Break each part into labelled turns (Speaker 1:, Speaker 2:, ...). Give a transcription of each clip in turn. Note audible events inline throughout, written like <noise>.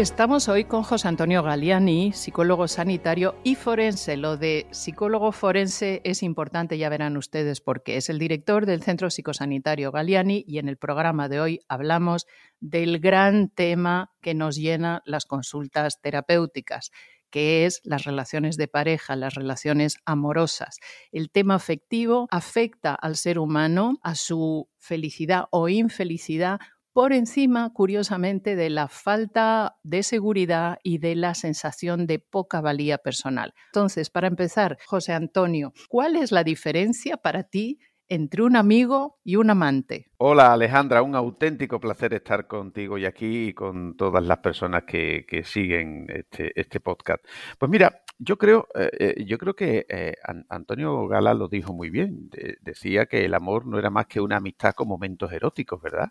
Speaker 1: Estamos hoy con José Antonio Galiani, psicólogo sanitario y forense. Lo de psicólogo forense es importante, ya verán ustedes, porque es el director del Centro Psicosanitario Galiani y en el programa de hoy hablamos del gran tema que nos llena las consultas terapéuticas que es las relaciones de pareja, las relaciones amorosas. El tema afectivo afecta al ser humano, a su felicidad o infelicidad por encima, curiosamente, de la falta de seguridad y de la sensación de poca valía personal. Entonces, para empezar, José Antonio, ¿cuál es la diferencia para ti entre un amigo y un amante?
Speaker 2: Hola Alejandra, un auténtico placer estar contigo y aquí y con todas las personas que, siguen este, este, podcast. Pues mira, yo creo, eh, eh, yo creo que eh, Antonio Gala lo dijo muy bien. decía que el amor no era más que una amistad con momentos eróticos, ¿verdad?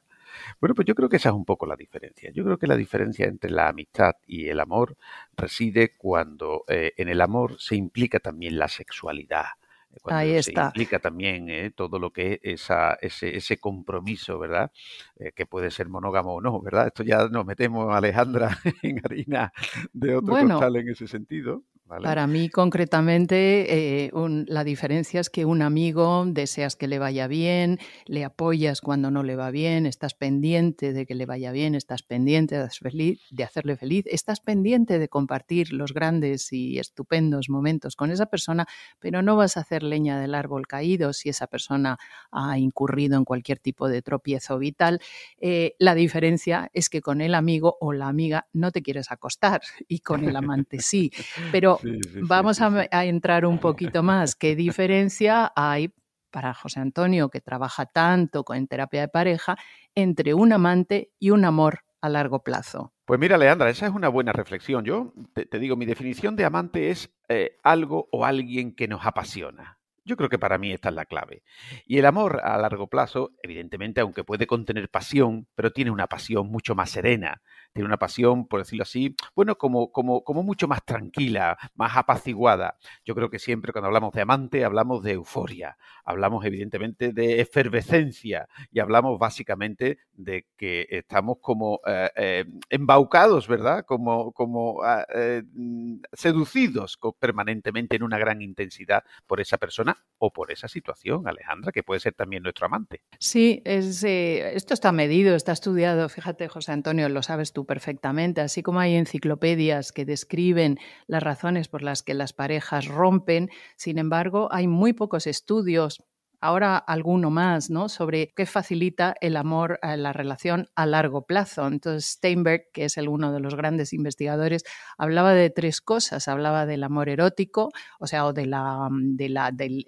Speaker 2: Bueno, pues yo creo que esa es un poco la diferencia. Yo creo que la diferencia entre la amistad y el amor reside cuando eh, en el amor se implica también la sexualidad. Cuando
Speaker 1: Ahí está.
Speaker 2: Se implica también eh, todo lo que es esa, ese, ese compromiso, ¿verdad? Eh, que puede ser monógamo o no, ¿verdad? Esto ya nos metemos, Alejandra, <laughs> en harina de otro bueno, en ese sentido.
Speaker 1: Para mí, concretamente, eh, la diferencia es que un amigo deseas que le vaya bien, le apoyas cuando no le va bien, estás pendiente de que le vaya bien, estás pendiente de hacerle feliz, estás pendiente de compartir los grandes y estupendos momentos con esa persona, pero no vas a hacer leña del árbol caído si esa persona ha incurrido en cualquier tipo de tropiezo vital. Eh, la diferencia es que con el amigo o la amiga no te quieres acostar <laughs> y con el amante sí, pero vamos a, entrar un poquito más. ¿Qué diferencia hay para José Antonio, que trabaja tanto en terapia de pareja, entre un amante y un amor a largo plazo?
Speaker 2: Pues mira, Leandra, esa es una buena reflexión. Yo te, digo, mi definición de amante es eh, algo o alguien que nos apasiona. Yo creo que para mí esta es la clave. Y el amor a largo plazo, evidentemente, aunque puede contener pasión, pero tiene una pasión mucho más serena, tiene una pasión, por decirlo así, bueno, como, como, como mucho más tranquila, más apaciguada. Yo creo que siempre cuando hablamos de amante hablamos de euforia, hablamos evidentemente de efervescencia y hablamos básicamente de que estamos como eh, eh, embaucados, ¿verdad? Como, como ah, eh, seducidos permanentemente en una gran intensidad por esa persona o por esa situación, Alejandra, que puede ser también nuestro amante.
Speaker 1: Sí, es, esto está medido, está estudiado. Fíjate, José Antonio, lo sabes tú perfectamente, así como hay enciclopedias que describen las razones por las que las parejas rompen, sin embargo, hay muy pocos estudios ahora alguno más, ¿no? Sobre qué facilita el amor, a la relación a largo plazo. Entonces, Steinberg, que es uno de los grandes investigadores, hablaba de tres cosas. Hablaba del amor erótico, o sea, o de la, del, del,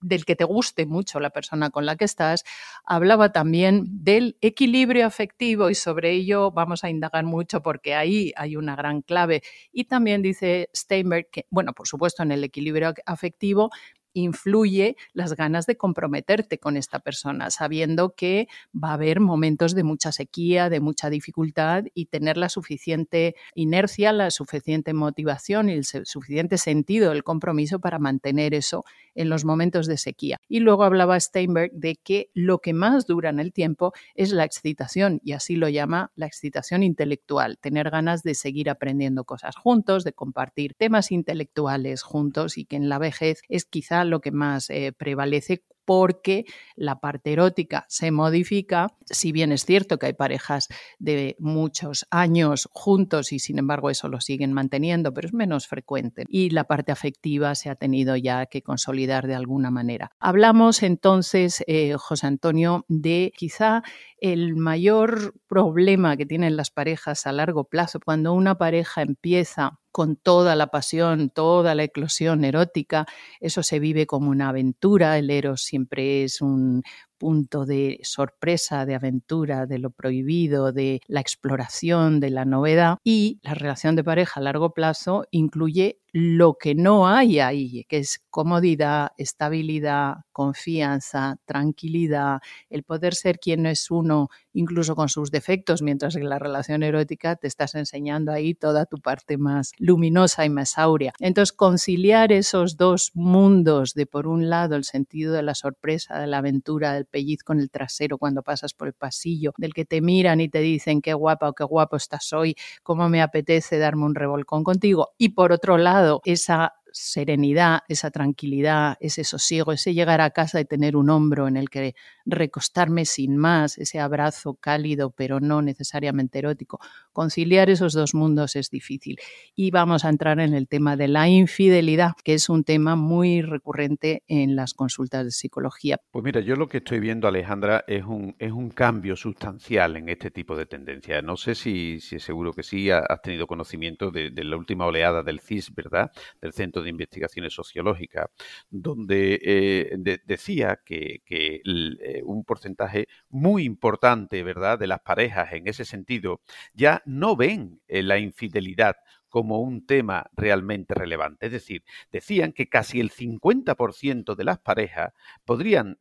Speaker 1: del, que te guste mucho la persona con la que estás. Hablaba también del equilibrio afectivo y sobre ello vamos a indagar mucho porque ahí hay una gran clave. Y también dice Steinberg que, bueno, por supuesto, en el equilibrio afectivo, influye las ganas de comprometerte con esta persona, sabiendo que va a haber momentos de mucha sequía, de mucha dificultad y tener la suficiente inercia, la suficiente motivación y el suficiente sentido del compromiso para mantener eso en los momentos de sequía. Y luego hablaba Steinberg de que lo que más dura en el tiempo es la excitación, y así lo llama la excitación intelectual, tener ganas de seguir aprendiendo cosas juntos, de compartir temas intelectuales juntos y que en la vejez es quizá lo que más eh, prevalece porque la parte erótica se modifica, si bien es cierto que hay parejas de muchos años juntos y sin embargo eso lo siguen manteniendo, pero es menos frecuente. Y la parte afectiva se ha tenido ya que consolidar de alguna manera. Hablamos entonces, eh, José Antonio, de quizá el mayor problema que tienen las parejas a largo plazo, cuando una pareja empieza con toda la pasión, toda la eclosión erótica, eso se vive como una aventura, el eros siempre es un punto de sorpresa, de aventura, de lo prohibido, de la exploración, de la novedad y la relación de pareja a largo plazo incluye lo que no hay ahí, que es comodidad, estabilidad, confianza, tranquilidad, el poder ser quien es uno, incluso con sus defectos, mientras que la relación erótica te estás enseñando ahí toda tu parte más luminosa y más áurea. Entonces, conciliar esos dos mundos de, por un lado, el sentido de la sorpresa, de la aventura, del pellizco en el trasero cuando pasas por el pasillo, del que te miran y te dicen qué guapa o qué guapo estás hoy, cómo me apetece darme un revolcón contigo, y por otro lado, esa serenidad, esa tranquilidad, ese sosiego, ese llegar a casa y tener un hombro en el que recostarme sin más, ese abrazo cálido pero no necesariamente erótico. Conciliar esos dos mundos es difícil. Y vamos a entrar en el tema de la infidelidad, que es un tema muy recurrente en las consultas de psicología.
Speaker 2: Pues mira, yo lo que estoy viendo, Alejandra, es un, es un cambio sustancial en este tipo de tendencias. No sé si, si seguro que sí has tenido conocimiento de, la última oleada del CIS, ¿verdad? Del Centro de Investigaciones Sociológicas, donde eh, decía que, eh, un porcentaje muy importante, ¿verdad?, de las parejas en ese sentido ya no ven eh, la infidelidad como un tema realmente relevante. Es decir, decían que casi el 50% de las parejas podrían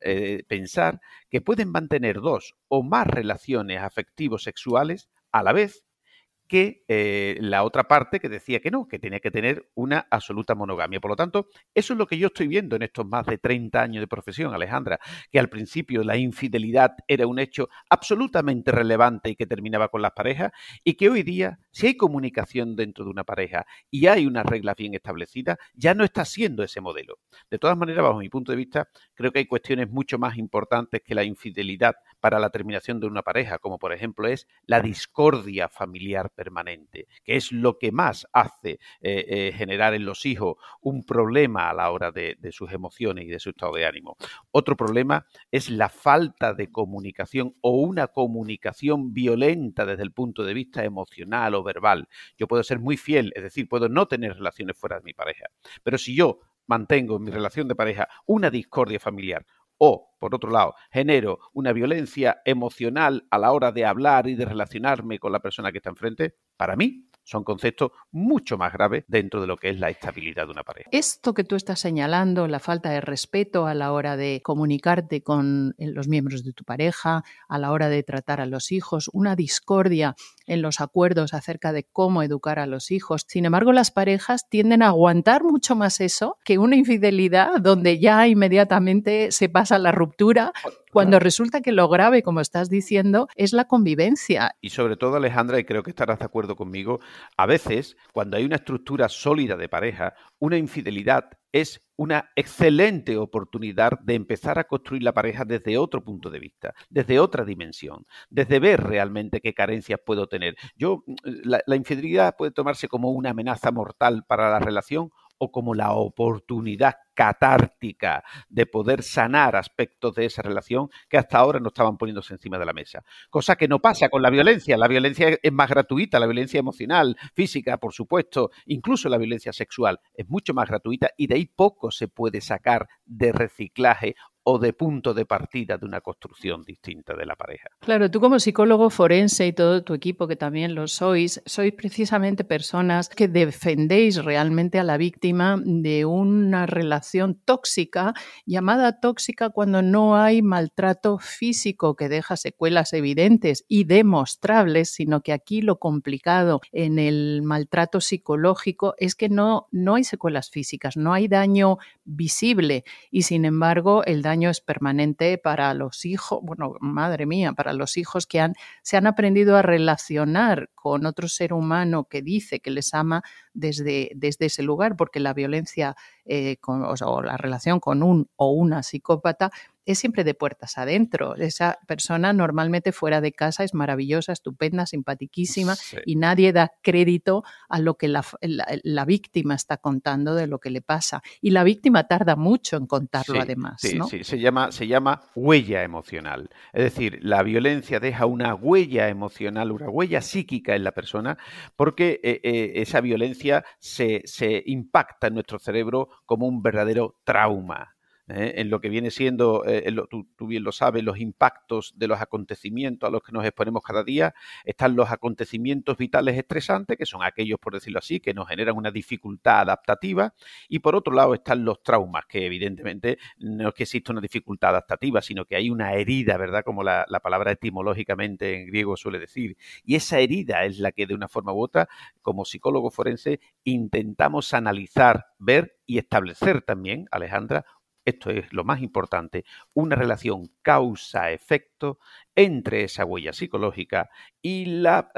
Speaker 2: pensar que pueden mantener dos o más relaciones afectivos sexuales a la vez que eh, la otra parte que decía que no, que tenía que tener una absoluta monogamia. Por lo tanto, eso es lo que yo estoy viendo en estos más de 30 años de profesión, Alejandra, que al principio la infidelidad era un hecho absolutamente relevante y que terminaba con las parejas, y que hoy día, si hay comunicación dentro de una pareja y hay una regla bien establecida, ya no está siendo ese modelo. De todas maneras, bajo mi punto de vista, creo que hay cuestiones mucho más importantes que la infidelidad para la terminación de una pareja, como por ejemplo es la discordia familiar permanente, que es lo que más hace eh, eh, generar en los hijos un problema a la hora de, sus emociones y de su estado de ánimo. Otro problema es la falta de comunicación o una comunicación violenta desde el punto de vista emocional o verbal. Yo puedo ser muy fiel, es decir, puedo no tener relaciones fuera de mi pareja, pero si yo mantengo en mi relación de pareja una discordia familiar o, por otro lado, genero una violencia emocional a la hora de hablar y de relacionarme con la persona que está enfrente, para mí son conceptos mucho más graves dentro de lo que es la estabilidad de una pareja.
Speaker 1: Esto que tú estás señalando, la falta de respeto a la hora de comunicarte con eh, los miembros de tu pareja, a la hora de tratar a los hijos, una discordia en los acuerdos acerca de cómo educar a los hijos. Sin embargo, las parejas tienden a aguantar mucho más eso que una infidelidad donde ya inmediatamente se pasa la ruptura cuando resulta que lo grave, como estás diciendo, es la convivencia.
Speaker 2: Y sobre todo, Alejandra, y creo que estarás de acuerdo conmigo, a veces, cuando hay una estructura sólida de pareja, una infidelidad es una excelente oportunidad de empezar a construir la pareja desde otro punto de vista, desde otra dimensión, desde ver realmente qué carencias puedo tener. Yo, la, la infidelidad puede tomarse como una amenaza mortal para la relación o como la oportunidad catártica de poder sanar aspectos de esa relación que hasta ahora no estaban poniéndose encima de la mesa. Cosa que no pasa con la violencia. La violencia es más gratuita, la violencia emocional, física, por supuesto, incluso la violencia sexual es mucho más gratuita y de ahí poco se puede sacar de reciclaje de punto de partida de una construcción distinta de la pareja.
Speaker 1: Claro, tú como psicólogo forense y todo tu equipo, que también lo sois, sois precisamente personas que defendéis realmente a la víctima de una relación tóxica, llamada tóxica cuando no hay maltrato físico que deja secuelas evidentes y demostrables, sino que aquí lo complicado en el maltrato psicológico es que no, no hay secuelas físicas, no hay daño visible y sin embargo el daño es permanente para los hijos, bueno, madre mía, para los hijos que han, se han aprendido a relacionar con otro ser humano que dice que les ama desde, desde ese lugar, porque la violencia eh, o la relación con un o una psicópata es siempre de puertas adentro. Esa persona normalmente fuera de casa es maravillosa, estupenda, simpatiquísima y nadie da crédito a lo que la, víctima está contando de lo que le pasa. Y la víctima tarda mucho en contarlo además.
Speaker 2: Sí, sí, se llama, se llama huella emocional. Es decir, la violencia deja una huella emocional, una huella psíquica en la persona porque eh, eh, esa violencia se, se impacta en nuestro cerebro como un verdadero trauma. ¿Eh? en lo que viene siendo, eh, tú, bien lo sabes, los impactos de los acontecimientos a los que nos exponemos cada día, están los acontecimientos vitales estresantes, que son aquellos, por decirlo así, que nos generan una dificultad adaptativa, y por otro lado están los traumas, que evidentemente no es que exista una dificultad adaptativa, sino que hay una herida, ¿verdad? Como la, la palabra etimológicamente en griego suele decir, y esa herida es la que de una forma u otra, como psicólogo forense, intentamos analizar, ver y establecer también, Alejandra, esto es lo más importante, una relación causa-efecto entre esa huella psicológica y la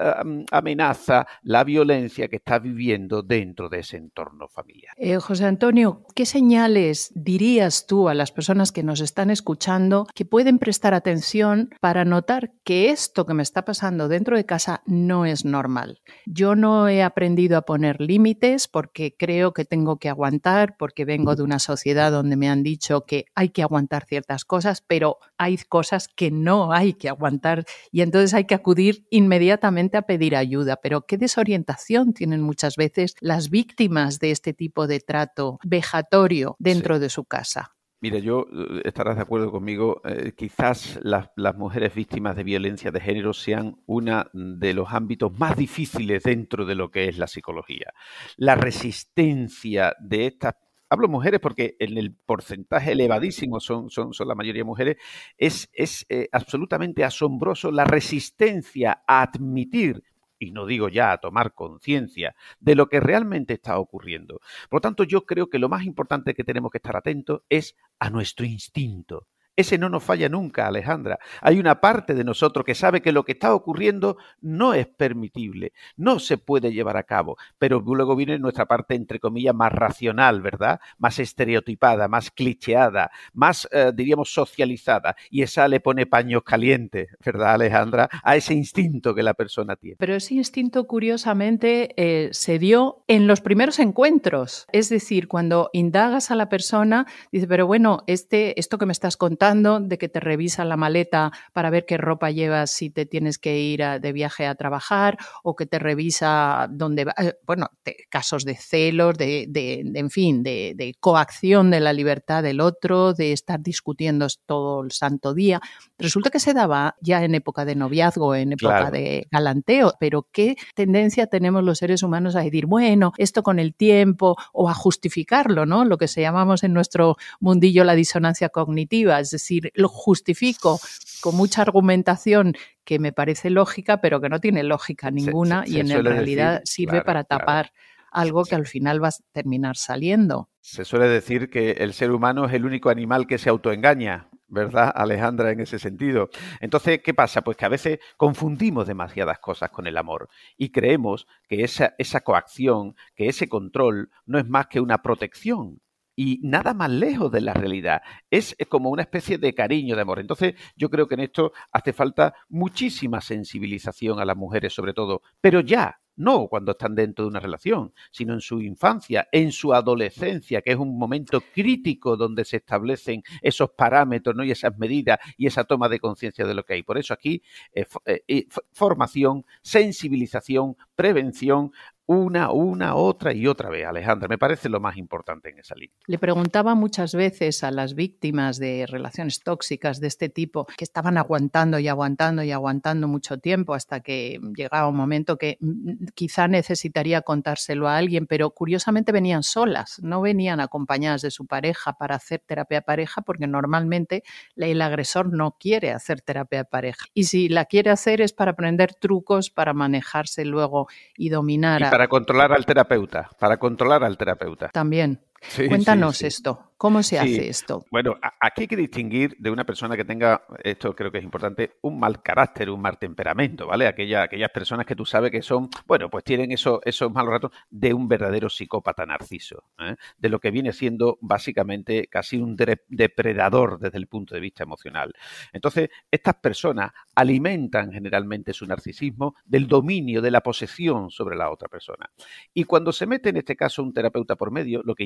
Speaker 2: amenaza, la violencia que está viviendo dentro de ese entorno familiar.
Speaker 1: Eh, José Antonio, ¿qué señales dirías tú a las personas que nos están escuchando que pueden prestar atención para notar que esto que me está pasando dentro de casa no es normal? Yo no he aprendido a poner límites porque creo que tengo que aguantar, porque vengo de una sociedad donde me han dicho que hay que aguantar ciertas cosas, pero hay cosas que no hay que aguantar y entonces hay que acudir inmediatamente a pedir ayuda. Pero qué desorientación tienen muchas veces las víctimas de este tipo de trato vejatorio dentro de su casa.
Speaker 2: Mira, yo eh, estarás de acuerdo conmigo, eh, quizás las, las, mujeres víctimas de violencia de género sean uno de los ámbitos más difíciles dentro de lo que es la psicología. La resistencia de estas hablo mujeres porque en el porcentaje elevadísimo son, son, son la mayoría mujeres, es, es eh, absolutamente asombroso la resistencia a admitir y no digo ya a tomar conciencia de lo que realmente está ocurriendo. Por lo tanto, yo creo que lo más importante que tenemos que estar atentos es a nuestro instinto, ese no nos falla nunca, Alejandra. Hay una parte de nosotros que sabe que lo que está ocurriendo no es permitible, no se puede llevar a cabo, pero luego viene nuestra parte, entre comillas, más racional, ¿verdad? Más estereotipada, más clicheada, más, eh, diríamos, socializada. Y esa le pone paños calientes, ¿verdad, Alejandra? A ese instinto que la persona tiene.
Speaker 1: Pero ese instinto, curiosamente, eh, se dio en los primeros encuentros. Es decir, cuando indagas a la persona, dice, pero bueno, este, esto que me estás contando, de que te revisa la maleta para ver qué ropa llevas si te tienes que ir de viaje a trabajar o que te revisa dónde va, eh, bueno, casos de celos, de, en fin, de, coacción de la libertad del otro, de estar discutiendo todo el santo día. Resulta que se daba ya en época de noviazgo, en época de galanteo, pero qué tendencia tenemos los seres humanos a decir, bueno, esto con el tiempo o a justificarlo, ¿no? Lo que se llamamos en nuestro mundillo la disonancia cognitiva, es decir, lo justifico con mucha argumentación que me parece lógica, pero que no tiene lógica ninguna y en realidad sirve para tapar algo que al final va a terminar saliendo.
Speaker 2: Se suele decir que el ser humano es el único animal que se autoengaña, ¿verdad, Alejandra, en ese sentido? Entonces, ¿qué pasa? Pues que a veces confundimos demasiadas cosas con el amor y creemos que esa, esa coacción, que ese control no es más que una protección y nada más lejos de la realidad. Es como una especie de cariño, de amor. Entonces, yo creo que en esto hace falta muchísima sensibilización a las mujeres, sobre todo, pero ya, no cuando están dentro de una relación, sino en su infancia, en su adolescencia, que es un momento crítico donde se establecen esos parámetros ¿no? y esas medidas y esa toma de conciencia de lo que hay. Por eso aquí, eh, eh, formación, sensibilización, prevención, una, una, otra y otra vez, Alejandra. Me parece lo más importante en esa línea.
Speaker 1: Le preguntaba muchas veces a las víctimas de relaciones tóxicas de este tipo que estaban aguantando y aguantando y aguantando mucho tiempo hasta que llegaba un momento que mm, quizá necesitaría contárselo a alguien, pero curiosamente venían solas, no venían acompañadas de su pareja para hacer terapia de pareja porque normalmente el agresor no quiere hacer terapia de pareja. Y si la quiere hacer es para aprender trucos para manejarse luego y dominar
Speaker 2: para controlar al terapeuta, para controlar al terapeuta.
Speaker 1: También. Cuéntanos esto. ¿Cómo se hace esto?
Speaker 2: Bueno, aquí hay que distinguir de una persona que tenga, esto creo que es importante, un mal carácter, un mal temperamento, ¿vale? Aquella, aquellas personas que tú sabes que son, bueno, pues tienen eso, esos malos ratos de un verdadero psicópata narciso, ¿eh? de lo que viene siendo básicamente casi un depredador desde el punto de vista emocional. Entonces, estas personas alimentan generalmente su narcisismo del dominio, de la posesión sobre la otra persona. Y cuando se mete en este caso un terapeuta por medio, lo que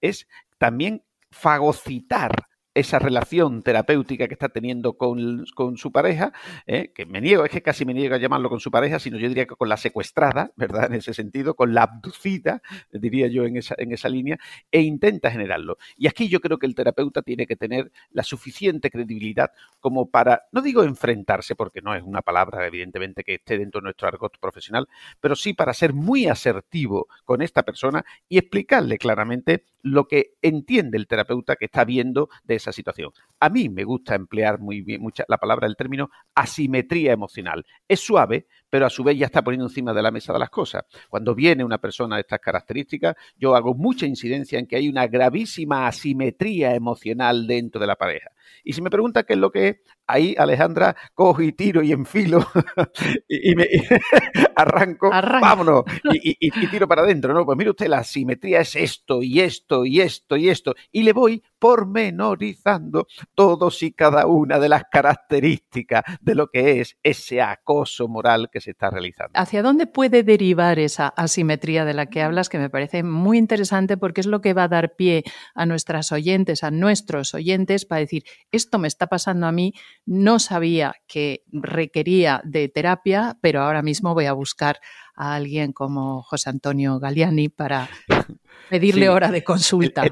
Speaker 2: es también fagocitar esa relación terapéutica que está teniendo con, su pareja, ¿eh? que me niego, es que casi me niego a llamarlo con su pareja, sino yo diría que con la secuestrada, <laughs> ¿verdad? En ese sentido, con la abducida, diría yo en esa, en esa línea, e intenta generarlo. Y aquí yo creo que el terapeuta tiene que tener la suficiente credibilidad como para, no digo enfrentarse, porque no es una palabra evidentemente que esté dentro de nuestro argot profesional, pero sí para ser muy asertivo con esta persona y explicarle claramente lo que entiende el terapeuta que está viendo de esa situación. A mí me gusta emplear muy bien mucha, la palabra, el término asimetría emocional. Es suave, pero a su vez ya está poniendo encima de la mesa de las cosas. Cuando viene una persona de estas características, yo hago mucha incidencia en que hay una gravísima asimetría emocional dentro de la pareja. Y si me pregunta qué es lo que es, ahí Alejandra cojo y tiro y enfilo <laughs> y, me <laughs> arranco, vámonos, y, tiro para adentro, ¿no? Pues mire usted, la simetría es esto y esto y esto y esto, y le voy pormenorizando todos y cada una de las características de lo que es ese acoso moral que se está realizando.
Speaker 1: ¿Hacia dónde puede derivar esa asimetría de la que hablas, que me parece muy interesante porque es lo que va a dar pie a nuestras oyentes, a nuestros oyentes, para decir, esto me está pasando a mí, no sabía que requería de terapia, pero ahora mismo voy a buscar a alguien como José Antonio Galiani para pedirle hora de consulta.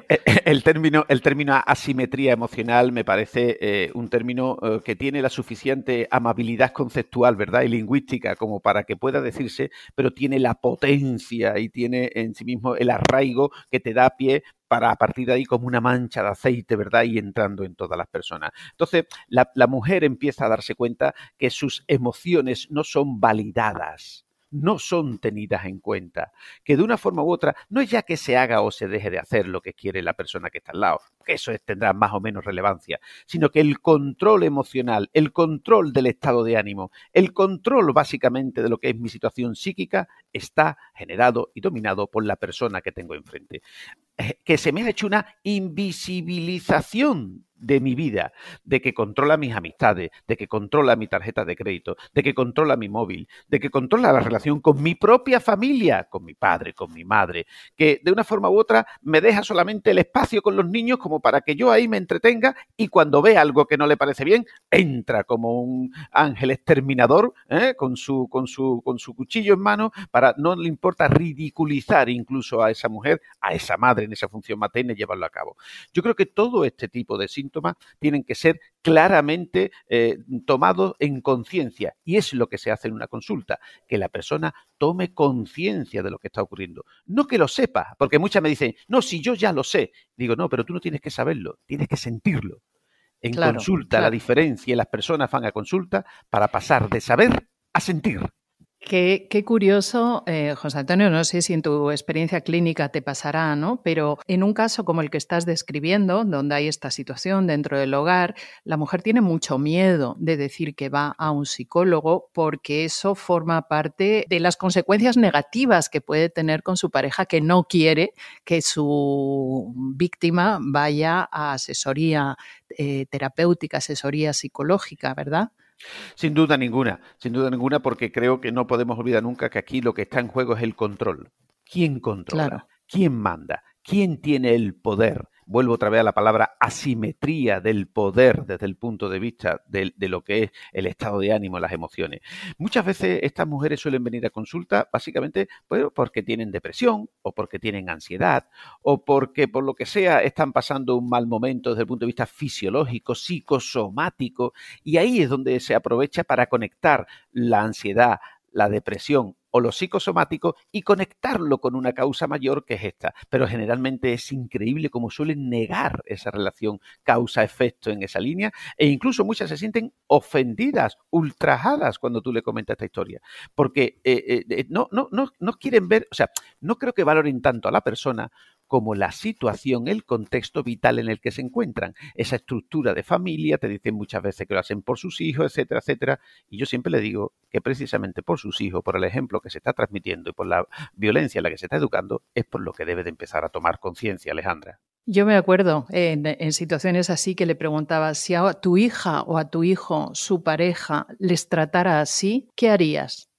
Speaker 2: El, término, el término asimetría emocional me parece eh, un término eh, que tiene la suficiente amabilidad conceptual, ¿verdad? Y lingüística como para que pueda decirse, pero tiene la potencia y tiene en sí mismo el arraigo que te da pie para a partir de ahí como una mancha de aceite, ¿verdad? Y entrando en todas las personas. Entonces, la, la mujer empieza a darse cuenta que sus emociones no son validadas no son tenidas en cuenta, que de una forma u otra no es ya que se haga o se deje de hacer lo que quiere la persona que está al lado, que eso tendrá más o menos relevancia, sino que el control emocional, el control del estado de ánimo, el control básicamente de lo que es mi situación psíquica está generado y dominado por la persona que tengo enfrente. Eh, que se me ha hecho una invisibilización de mi vida, de que controla mis amistades, de que controla mi tarjeta de crédito, de que controla mi móvil, de que controla la relación con mi propia familia, con mi padre, con mi madre, que de una forma u otra me deja solamente el espacio con los niños como para que yo ahí me entretenga y cuando ve algo que no le parece bien, entra como un ángel exterminador ¿eh? con, su, con, su, con su cuchillo en mano para no le importa ridiculizar incluso a esa mujer, a esa madre en esa función materna y llevarlo a cabo. Yo creo que todo este tipo de síntomas tienen que ser claramente eh, tomados en conciencia y es lo que se hace en una consulta, que la persona tome conciencia de lo que está ocurriendo. No que lo sepa, porque muchas me dicen, no, si yo ya lo sé. Digo, no, pero tú no tienes que saberlo, tienes que sentirlo. En consulta, la diferencia, las personas van a consulta para pasar de saber a sentir.
Speaker 1: Qué, curioso, eh, José Antonio, no sé si en tu experiencia clínica te pasará, ¿no? Pero en un caso como el que estás describiendo, donde hay esta situación dentro del hogar, la mujer tiene mucho miedo de decir que va a un psicólogo porque eso forma parte de las consecuencias negativas que puede tener con su pareja que no quiere que su víctima vaya a asesoría eh, terapéutica, asesoría psicológica, ¿verdad?
Speaker 2: Sin duda ninguna, sin duda ninguna, porque creo que no podemos olvidar nunca que aquí lo que está en juego es el control. ¿Quién controla? ¿Quién manda? ¿Quién tiene el poder? Vuelvo otra vez a la palabra asimetría del poder desde el punto de vista de, lo que es el estado de ánimo, las emociones. Muchas veces estas mujeres suelen venir a consulta básicamente pues, porque tienen depresión o porque tienen ansiedad o porque por lo que sea están pasando un mal momento desde el punto de vista fisiológico, psicosomático y ahí es donde se aprovecha para conectar la ansiedad, la depresión o lo psicosomático y conectarlo con una causa mayor que es esta. Pero generalmente es increíble cómo suelen negar esa relación causa-efecto en esa línea e incluso muchas se sienten ofendidas, ultrajadas cuando tú le comentas esta historia. Porque eh, eh, no, no, no, no quieren ver, o sea, no creo que valoren tanto a la persona como la situación, el contexto vital en el que se encuentran. Esa estructura de familia, te dicen muchas veces que lo hacen por sus hijos, etcétera, etcétera. Y yo siempre le digo que precisamente por sus hijos, por el ejemplo que se está transmitiendo y por la violencia en la que se está educando, es por lo que debe de empezar a tomar conciencia, Alejandra.
Speaker 1: Yo me acuerdo en, situaciones así que le preguntaba si a tu hija o a tu hijo, su pareja, les tratara así, ¿qué harías?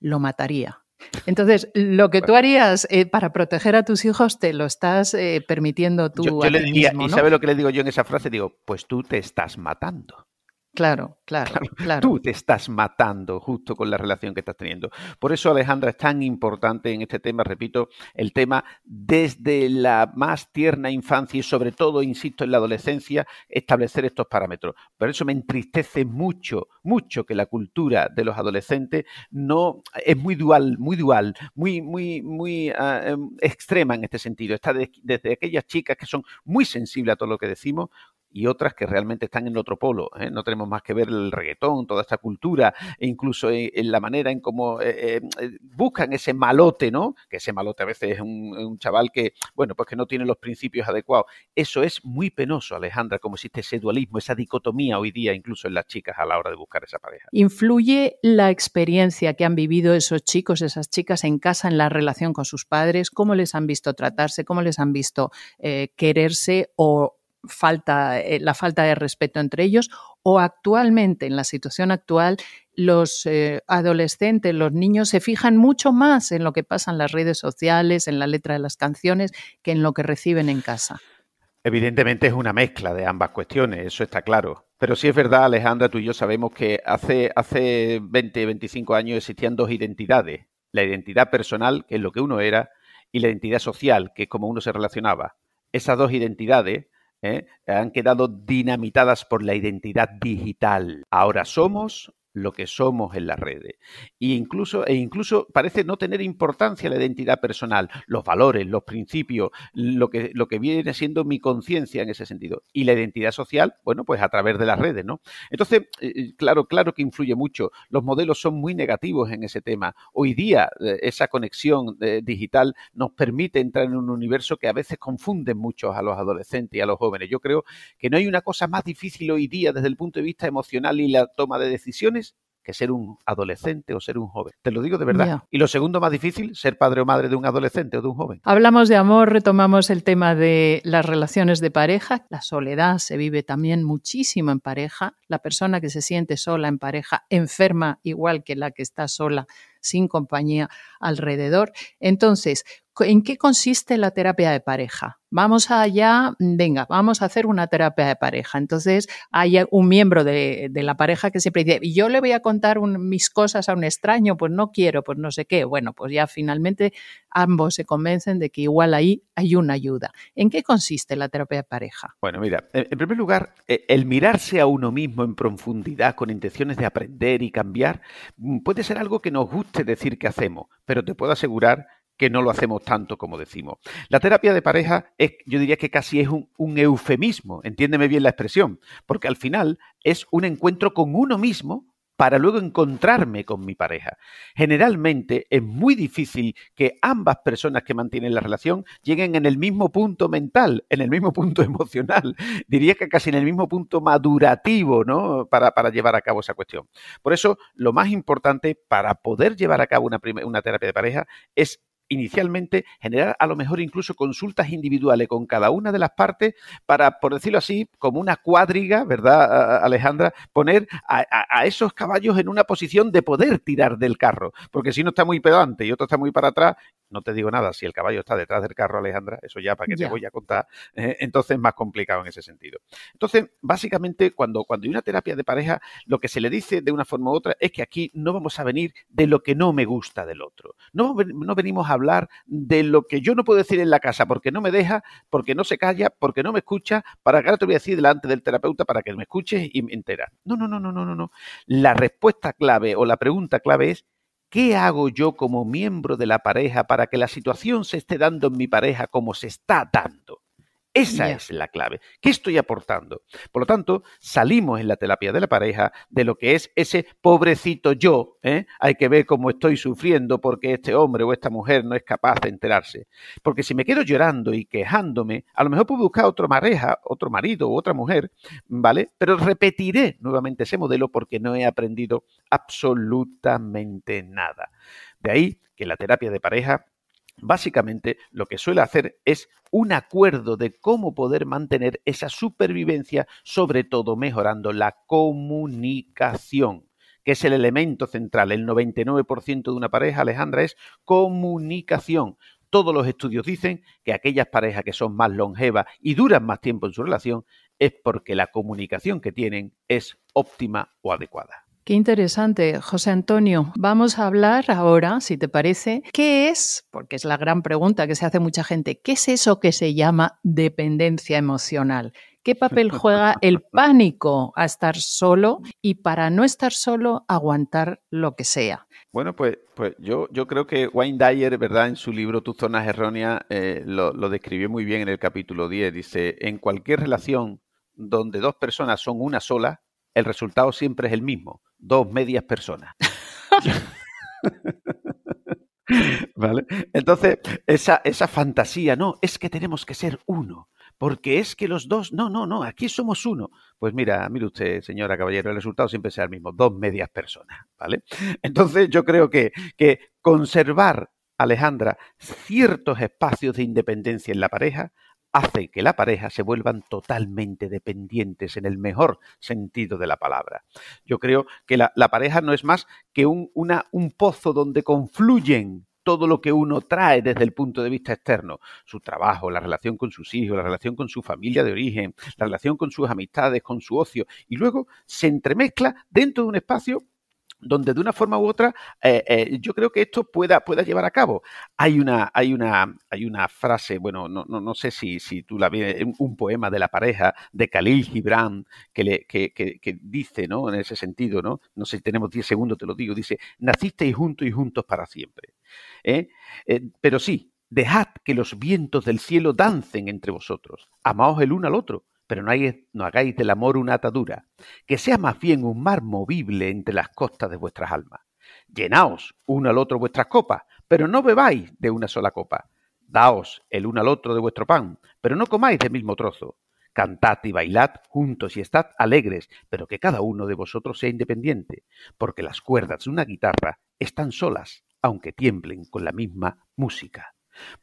Speaker 1: Lo mataría. Entonces, lo que tú harías eh, para proteger a tus hijos te lo estás eh, permitiendo tú.
Speaker 2: Yo, le diría, ¿y sabe lo que le digo yo en esa frase? Digo, pues tú te estás matando.
Speaker 1: Claro, claro, <laughs> claro,
Speaker 2: Tú te estás matando justo con la relación que estás teniendo. Por eso, Alejandra, es tan importante en este tema, repito, el tema desde la más tierna infancia y sobre todo, insisto, en la adolescencia, establecer estos parámetros. Por eso me entristece mucho, mucho que la cultura de los adolescentes no es muy dual, muy dual, muy, muy, muy em, extrema en este sentido. Está desde aquellas chicas que son muy sensibles a todo lo que decimos, y otras que realmente están en otro polo. ¿eh? No tenemos más que ver el reggaetón, toda esta cultura, e incluso en, la manera en cómo eh, eh, buscan ese malote, ¿no? Que ese malote a veces es un, chaval que, bueno, pues que no tiene los principios adecuados. Eso es muy penoso, Alejandra, como existe ese dualismo, esa dicotomía hoy día incluso en las chicas a la hora de buscar esa pareja.
Speaker 1: ¿Influye la experiencia que han vivido esos chicos, esas chicas en casa, en la relación con sus padres? ¿Cómo les han visto tratarse? ¿Cómo les han visto quererse o falta, eh, la falta de respeto entre ellos o actualmente, en la situación actual, los eh, adolescentes, los niños se fijan mucho más en lo que pasa en las redes sociales, en la letra de las canciones, que en lo que reciben en casa.
Speaker 2: Evidentemente es una mezcla de ambas cuestiones, eso está claro. Pero sí es verdad, Alejandra, tú y yo sabemos que hace, hace 20, 25 años existían dos identidades. La identidad personal, que es lo que uno era, y la identidad social, que es como uno se relacionaba. Esas dos identidades ¿eh? han quedado dinamitadas por la identidad digital. Ahora somos lo que somos en las redes. E incluso, e incluso parece no tener importancia la identidad personal, los valores, los principios, lo que, lo que viene siendo mi conciencia en ese sentido. Y la identidad social, bueno, pues a través de las redes, ¿no? Entonces, eh, eh, claro, claro que influye mucho. Los modelos son muy negativos en ese tema. Hoy día, eh, esa conexión digital nos permite entrar en un universo que a veces confunde mucho a los adolescentes y a los jóvenes. Yo creo que no hay una cosa más difícil hoy día desde el punto de vista emocional y la toma de decisiones que ser un adolescente o ser un joven. Te lo digo de verdad. Y lo segundo más difícil, ser padre o madre de un adolescente o de un joven.
Speaker 1: Hablamos de amor, retomamos el tema de las relaciones de pareja. La soledad se vive también muchísimo en pareja. La persona que se siente sola en pareja enferma igual que la que está sola sin compañía alrededor. Entonces, ¿en qué consiste la terapia de pareja? Vamos allá, venga, vamos a hacer una terapia de pareja. Entonces hay un miembro de, la pareja que siempre dice, yo le voy a contar mis cosas a un extraño, pues no quiero, pues no sé qué. Bueno, pues ya finalmente ambos se convencen de que igual ahí hay una ayuda. ¿En qué consiste la terapia de pareja?
Speaker 2: Bueno, mira, en primer lugar, e, el mirarse a uno mismo en profundidad con intenciones de aprender y cambiar mm, puede ser algo que nos guste decir que hacemos, pero te puedo asegurar que no lo hacemos tanto como decimos. La terapia de pareja es, yo diría que casi es un, eufemismo, entiéndeme bien la expresión, porque al final es un encuentro con uno mismo para luego encontrarme con mi pareja. Generalmente es muy difícil que ambas personas que mantienen la relación lleguen en el mismo punto mental, en el mismo punto <laughs> emocional, diría que casi en el mismo punto madurativo, ¿no? Para, llevar a cabo esa cuestión. Por eso, lo más importante para poder llevar a cabo una, una terapia de pareja es inicialmente generar a lo mejor incluso consultas individuales con cada una de las partes para, por decirlo así, como una cuadriga, ¿verdad, Alejandra? Poner a, esos caballos en una posición de poder tirar del carro, porque si no está muy pedante y otro está muy para atrás, no te digo nada, si el caballo está detrás del carro, Alejandra, eso ya para que te voy a contar, <laughs> eh, entonces es más complicado en ese sentido. Entonces, básicamente, cuando, cuando hay una terapia de pareja, lo que se le dice de una forma u otra es que aquí no vamos a venir de lo que no me gusta del otro. No, no venimos a hablar de lo que yo no puedo decir en la casa porque no me deja, porque no se calla, porque no me escucha, para que ahora te voy a decir delante del terapeuta para que me escuches y me enteras. No, no, no, no, no, no. La respuesta clave o la pregunta clave es ¿Qué hago yo como miembro de la pareja para que la situación se esté dando en mi pareja como se está dando? Esa es la clave. ¿Qué estoy aportando? Por lo tanto, salimos en la terapia de la pareja de lo que es ese pobrecito yo. ¿eh? Hay que ver cómo estoy sufriendo porque este hombre o esta mujer no es capaz de enterarse. Porque si me quedo llorando y quejándome, a lo mejor puedo buscar otra pareja, otro marido u otra mujer, ¿vale? Pero repetiré nuevamente ese modelo porque no he aprendido absolutamente nada. De ahí que la terapia de pareja básicamente lo que suele hacer es un acuerdo de cómo poder mantener esa supervivencia, sobre todo mejorando la comunicación, que es el elemento central. El 99% de una pareja, Alejandra, es comunicación. Todos los estudios dicen que aquellas parejas que son más longevas y duran más tiempo en su relación es porque la comunicación que tienen es óptima o adecuada.
Speaker 1: Qué interesante, José Antonio. Vamos a hablar ahora, si te parece, ¿qué es? Porque es la gran pregunta que se hace mucha gente. ¿Qué es eso que se llama dependencia emocional? ¿Qué papel juega el <laughs> pánico a estar solo y para no estar solo aguantar lo que sea?
Speaker 2: Bueno, pues, pues yo, yo creo que Wayne Dyer, ¿verdad? En su libro Tus zonas erróneas eh, lo, lo describió muy bien en el capítulo 10. Dice, en cualquier relación donde dos personas son una sola, el resultado siempre es el mismo, dos medias personas. <laughs> ¿Vale? Entonces, esa, esa fantasía, no, es que tenemos que ser uno, porque es que los dos, no, no, no, aquí somos uno. Pues mira, mire usted, señora caballero, el resultado siempre será el mismo, dos medias personas, ¿vale? Entonces, yo creo que, que conservar, Alejandra, ciertos espacios de independencia en la pareja hace que la pareja se vuelvan totalmente dependientes en el mejor sentido de la palabra. Yo creo que la, pareja no es más que un, un pozo donde confluyen todo lo que uno trae desde el punto de vista externo, su trabajo, la relación con sus hijos, la relación con su familia de origen, la relación con sus amistades, con su ocio, y luego se entremezcla dentro de un espacio donde de una forma u otra eh, eh, yo creo que esto pueda, pueda llevar a cabo. Hay una, hay una, hay una frase, bueno, no, no, no sé si, si tú la ves, un poema de la pareja de Khalil Gibran que, le, que, que, dice, ¿no? En ese sentido, ¿no? No sé si tenemos 10 segundos, te lo digo, dice, nacisteis juntos y juntos para siempre. ¿eh? pero sí, dejad que los vientos del cielo dancen entre vosotros, amaos el uno al otro pero no, hagáis del amor una atadura, que sea más bien un mar movible entre las costas de vuestras almas. Llenaos uno al otro vuestras copas, pero no bebáis de una sola copa. Daos el uno al otro de vuestro pan, pero no comáis del mismo trozo. Cantad y bailad juntos y estad alegres, pero que cada uno de vosotros sea independiente, porque las cuerdas de una guitarra están solas, aunque tiemblen con la misma música.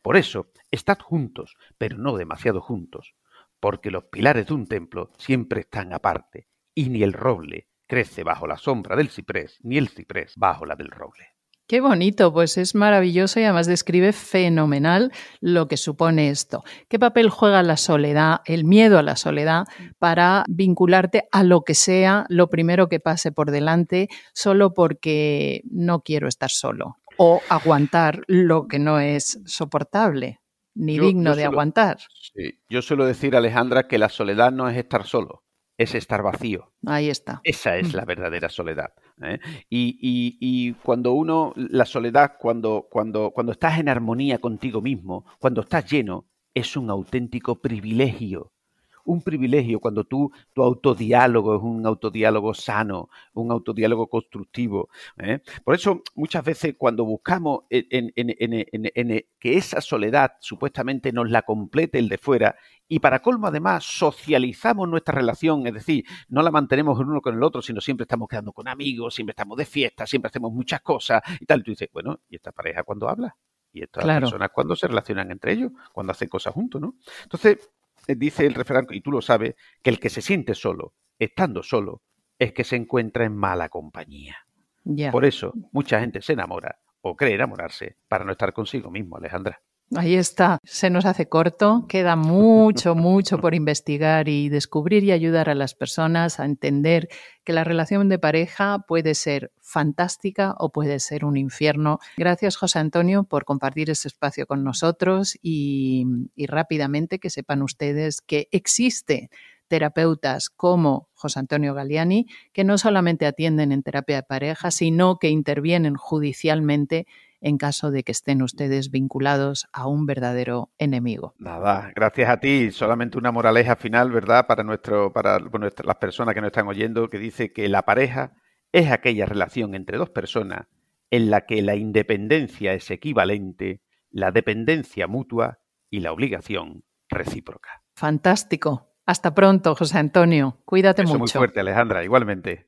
Speaker 2: Por eso, estad juntos, pero no demasiado juntos, porque los pilares de un templo siempre están aparte, y ni el roble crece bajo la sombra del ciprés, ni el ciprés bajo la del roble.
Speaker 1: Qué bonito, pues es maravilloso y además describe fenomenal lo que supone esto. ¿Qué papel juega la soledad, el miedo a la soledad, para vincularte a lo que sea, lo primero que pase por delante, solo porque no quiero estar solo o aguantar lo que no es soportable? Ni digno de aguantar.
Speaker 2: Yo suelo decir, Alejandra, que la soledad no es estar solo, es estar vacío.
Speaker 1: Ahí está.
Speaker 2: Esa es mm. la verdadera soledad. ¿eh? Y, cuando uno, la soledad, cuando, cuando, cuando estás en armonía contigo mismo, cuando estás lleno, es un auténtico privilegio un privilegio cuando tú, tu autodiálogo es un autodiálogo sano, un autodiálogo constructivo. ¿eh? Por eso, muchas veces cuando buscamos en, que esa soledad supuestamente nos la complete el de fuera, y para colmo, además, socializamos nuestra relación, es decir, no la mantenemos el uno con el otro, sino siempre estamos quedando con amigos, siempre estamos de fiesta, siempre hacemos muchas cosas y tal. Tú dices, bueno, ¿y esta pareja cuando habla? Y estas personas cuando se relacionan entre ellos, cuando hacen cosas juntos, ¿no? Entonces, dice el refrán, y tú lo sabes, que el que se siente solo, estando solo, es que se encuentra en mala compañía. Por eso, mucha gente se enamora o cree enamorarse para no estar consigo mismo, Alejandra.
Speaker 1: Ahí está, se nos hace corto, queda mucho, mucho por investigar y descubrir y ayudar a las personas a entender que la relación de pareja puede ser fantástica o puede ser un infierno. Gracias, José Antonio, por compartir este espacio con nosotros y, y rápidamente que sepan ustedes que existe terapeutas como José Antonio Galiani, que no solamente atienden en terapia de pareja, sino que intervienen judicialmente en caso de que estén ustedes vinculados a un verdadero enemigo.
Speaker 2: Nada, gracias a ti. Solamente una moraleja final, ¿verdad? Para, nuestro, para las personas que nos están oyendo, que dice que la pareja es aquella relación entre dos personas en la que la independencia es equivalente, la dependencia mutua y la obligación recíproca.
Speaker 1: Fantástico. Hasta pronto, José Antonio. Cuídate mucho.
Speaker 2: Muy fuerte, Alejandra, igualmente.